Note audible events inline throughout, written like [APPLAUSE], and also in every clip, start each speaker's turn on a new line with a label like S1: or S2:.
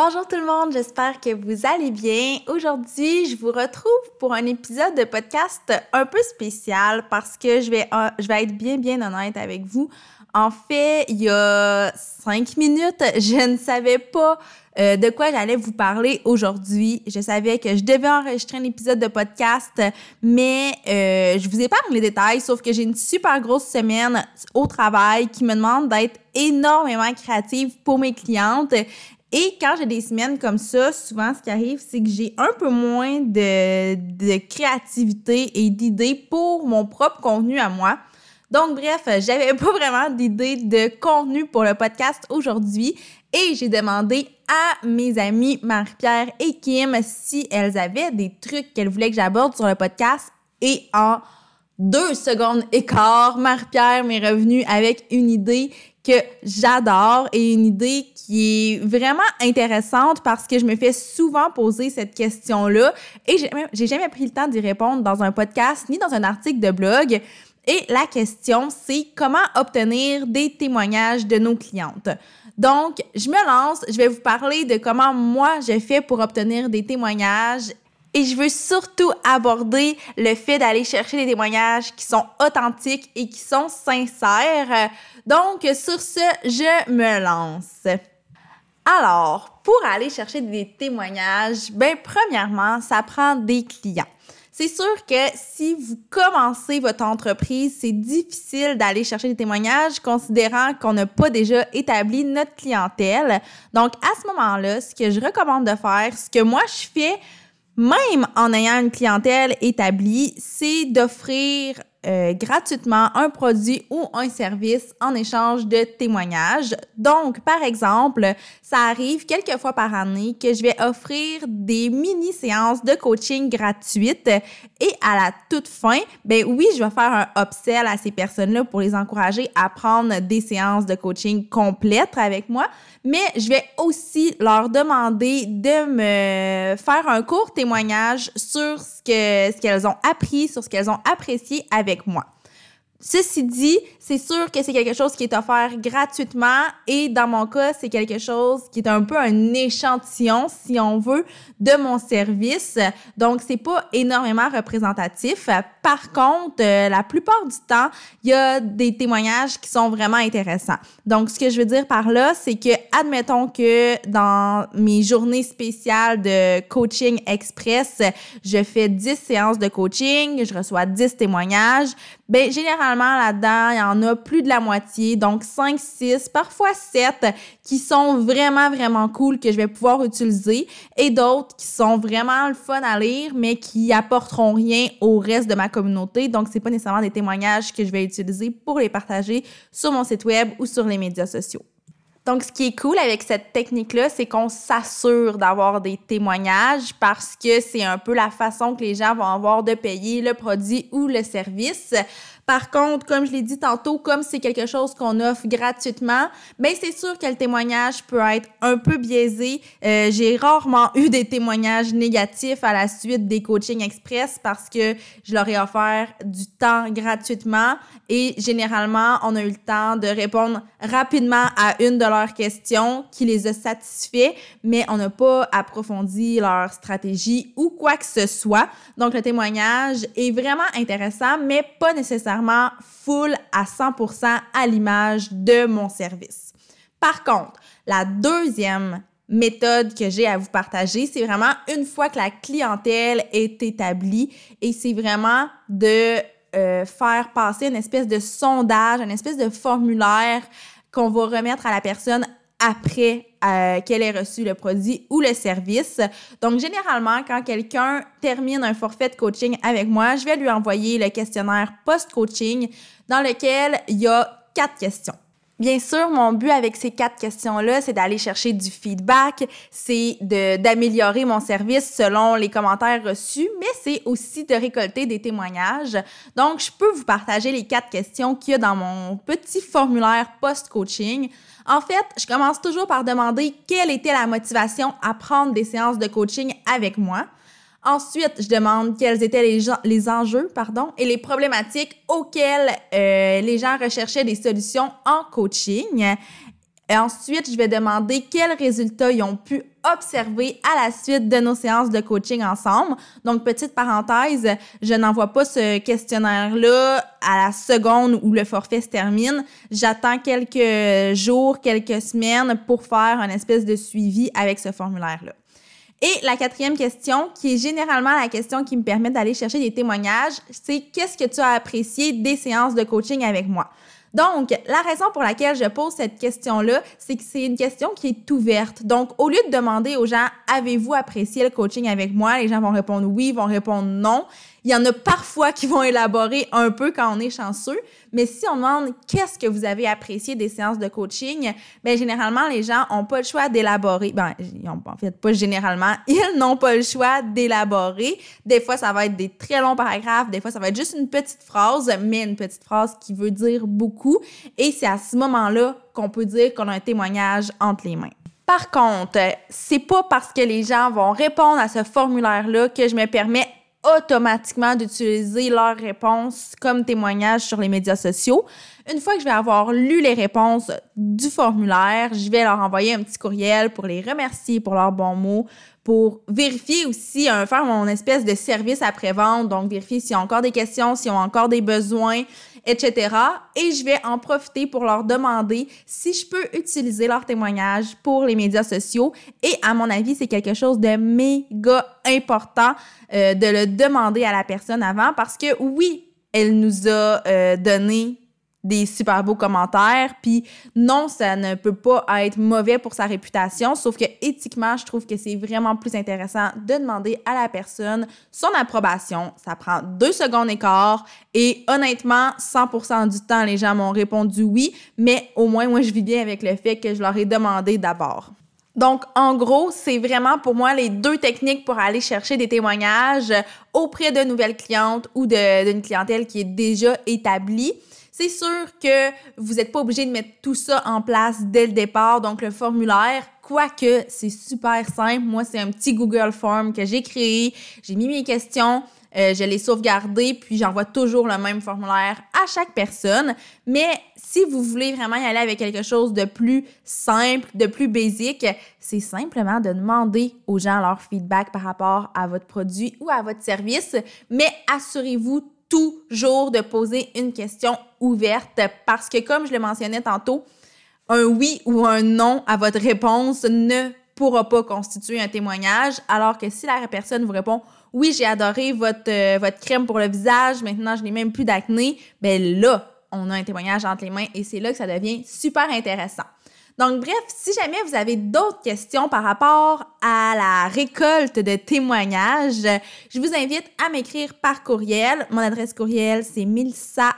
S1: Bonjour tout le monde, j'espère que vous allez bien. Aujourd'hui, je vous retrouve pour un épisode de podcast un peu spécial parce que je vais, euh, je vais être bien, bien honnête avec vous. En fait, il y a cinq minutes, [LAUGHS] je ne savais pas euh, de quoi j'allais vous parler aujourd'hui. Je savais que je devais enregistrer un épisode de podcast, mais euh, je vous épargne les détails, sauf que j'ai une super grosse semaine au travail qui me demande d'être énormément créative pour mes clientes et quand j'ai des semaines comme ça, souvent, ce qui arrive, c'est que j'ai un peu moins de, de créativité et d'idées pour mon propre contenu à moi. Donc, bref, j'avais pas vraiment d'idées de contenu pour le podcast aujourd'hui et j'ai demandé à mes amis Marie-Pierre et Kim si elles avaient des trucs qu'elles voulaient que j'aborde sur le podcast et en deux secondes et quart, Marie-Pierre m'est revenue avec une idée que j'adore et une idée qui est vraiment intéressante parce que je me fais souvent poser cette question-là et j'ai jamais pris le temps d'y répondre dans un podcast ni dans un article de blog. Et la question, c'est comment obtenir des témoignages de nos clientes. Donc, je me lance, je vais vous parler de comment moi j'ai fait pour obtenir des témoignages et je veux surtout aborder le fait d'aller chercher des témoignages qui sont authentiques et qui sont sincères. Donc, sur ce, je me lance. Alors, pour aller chercher des témoignages, ben, premièrement, ça prend des clients. C'est sûr que si vous commencez votre entreprise, c'est difficile d'aller chercher des témoignages considérant qu'on n'a pas déjà établi notre clientèle. Donc, à ce moment-là, ce que je recommande de faire, ce que moi je fais même en ayant une clientèle établie, c'est d'offrir euh, gratuitement un produit ou un service en échange de témoignages. Donc, par exemple, ça arrive quelques fois par année que je vais offrir des mini-séances de coaching gratuites et à la toute fin, ben oui, je vais faire un upsell à ces personnes-là pour les encourager à prendre des séances de coaching complètes avec moi, mais je vais aussi leur demander de me faire un court témoignage sur ce qu'elles ont appris, sur ce qu'elles ont apprécié avec moi. Ceci dit, c'est sûr que c'est quelque chose qui est offert gratuitement et dans mon cas, c'est quelque chose qui est un peu un échantillon, si on veut, de mon service. Donc, c'est pas énormément représentatif. Par contre, euh, la plupart du temps, il y a des témoignages qui sont vraiment intéressants. Donc, ce que je veux dire par là, c'est que, admettons que dans mes journées spéciales de coaching express, je fais 10 séances de coaching, je reçois 10 témoignages. Ben, généralement, là-dedans, il y en a plus de la moitié, donc 5, 6, parfois 7, qui sont vraiment, vraiment cool que je vais pouvoir utiliser et d'autres qui sont vraiment le fun à lire, mais qui apporteront rien au reste de ma communauté. Donc, c'est pas nécessairement des témoignages que je vais utiliser pour les partager sur mon site web ou sur les médias sociaux. Donc, ce qui est cool avec cette technique-là, c'est qu'on s'assure d'avoir des témoignages parce que c'est un peu la façon que les gens vont avoir de payer le produit ou le service. Par contre, comme je l'ai dit tantôt, comme c'est quelque chose qu'on offre gratuitement, ben c'est sûr que le témoignage peut être un peu biaisé. Euh, j'ai rarement eu des témoignages négatifs à la suite des coachings express parce que je leur ai offert du temps gratuitement et généralement, on a eu le temps de répondre rapidement à une de leurs questions qui les a satisfaits, mais on n'a pas approfondi leur stratégie ou quoi que ce soit. Donc, le témoignage est vraiment intéressant, mais pas nécessairement full à 100% à l'image de mon service. Par contre, la deuxième méthode que j'ai à vous partager, c'est vraiment une fois que la clientèle est établie et c'est vraiment de euh, faire passer une espèce de sondage, une espèce de formulaire qu'on va remettre à la personne après euh, qu'elle ait reçu le produit ou le service. Donc, généralement, quand quelqu'un termine un forfait de coaching avec moi, je vais lui envoyer le questionnaire post-coaching dans lequel il y a quatre questions. Bien sûr, mon but avec ces quatre questions-là, c'est d'aller chercher du feedback, c'est d'améliorer mon service selon les commentaires reçus, mais c'est aussi de récolter des témoignages. Donc, je peux vous partager les quatre questions qu'il y a dans mon petit formulaire post-coaching. En fait, je commence toujours par demander quelle était la motivation à prendre des séances de coaching avec moi. Ensuite, je demande quels étaient les, enjeux pardon, et les problématiques auxquelles euh, les gens recherchaient des solutions en coaching. Et ensuite, je vais demander quels résultats ils ont pu observer à la suite de nos séances de coaching ensemble. Donc, petite parenthèse, je n'envoie pas ce questionnaire-là à la seconde où le forfait se termine. J'attends quelques jours, quelques semaines pour faire un espèce de suivi avec ce formulaire-là. Et la quatrième question, qui est généralement la question qui me permet d'aller chercher des témoignages, c'est qu'est-ce que tu as apprécié des séances de coaching avec moi? Donc, la raison pour laquelle je pose cette question-là, c'est que c'est une question qui est ouverte. Donc, au lieu de demander aux gens, avez-vous apprécié le coaching avec moi? Les gens vont répondre oui, vont répondre non. Il y en a parfois qui vont élaborer un peu quand on est chanceux, mais si on demande qu'est-ce que vous avez apprécié des séances de coaching, bien généralement les gens ont pas le choix d'élaborer. Ben en fait pas généralement, [LAUGHS] ils n'ont pas le choix d'élaborer. Des fois ça va être des très longs paragraphes, des fois ça va être juste une petite phrase, mais une petite phrase qui veut dire beaucoup et c'est à ce moment-là qu'on peut dire qu'on a un témoignage entre les mains. Par contre, c'est pas parce que les gens vont répondre à ce formulaire-là que je me permets automatiquement d'utiliser leurs réponses comme témoignage sur les médias sociaux. Une fois que je vais avoir lu les réponses du formulaire, je vais leur envoyer un petit courriel pour les remercier pour leurs bons mots, pour vérifier aussi, faire mon espèce de service après-vente, donc vérifier s'ils ont encore des questions, s'ils ont encore des besoins, etc. Et je vais en profiter pour leur demander si je peux utiliser leur témoignage pour les médias sociaux. Et à mon avis, c'est quelque chose de méga important euh, de le demander à la personne avant parce que oui, elle nous a euh, donné des super beaux commentaires. Puis non, ça ne peut pas être mauvais pour sa réputation, sauf que éthiquement, je trouve que c'est vraiment plus intéressant de demander à la personne son approbation. Ça prend deux secondes et quart et honnêtement, 100% du temps, les gens m'ont répondu oui, mais au moins, moi, je vis bien avec le fait que je leur ai demandé d'abord. Donc, en gros, c'est vraiment pour moi les deux techniques pour aller chercher des témoignages auprès de nouvelles clientes ou d'une clientèle qui est déjà établie. C'est sûr que vous n'êtes pas obligé de mettre tout ça en place dès le départ, donc le formulaire, quoique c'est super simple. Moi, c'est un petit Google Form que j'ai créé, j'ai mis mes questions, euh, je l'ai sauvegardé, puis j'envoie toujours le même formulaire à chaque personne. Mais si vous voulez vraiment y aller avec quelque chose de plus simple, de plus basique, c'est simplement de demander aux gens leur feedback par rapport à votre produit ou à votre service. Mais assurez-vous toujours de poser une question ouverte parce que, comme je le mentionnais tantôt, un oui ou un non à votre réponse ne pourra pas constituer un témoignage, alors que si la personne vous répond oui, j'ai adoré votre, euh, votre crème pour le visage, maintenant je n'ai même plus d'acné, ben là, on a un témoignage entre les mains et c'est là que ça devient super intéressant. Donc, bref, si jamais vous avez d'autres questions par rapport à la récolte de témoignages, je vous invite à m'écrire par courriel. Mon adresse courriel, c'est milsa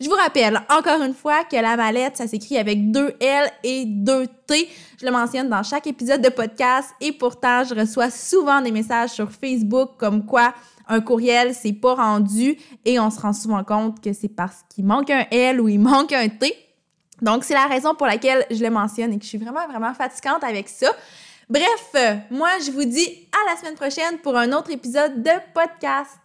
S1: Je vous rappelle encore une fois que la mallette, ça s'écrit avec deux L et deux T. Je le mentionne dans chaque épisode de podcast et pourtant, je reçois souvent des messages sur Facebook comme quoi un courriel, c'est pas rendu et on se rend souvent compte que c'est parce qu'il manque un L ou il manque un T. Donc, c'est la raison pour laquelle je le mentionne et que je suis vraiment, vraiment fatigante avec ça. Bref, moi, je vous dis à la semaine prochaine pour un autre épisode de podcast.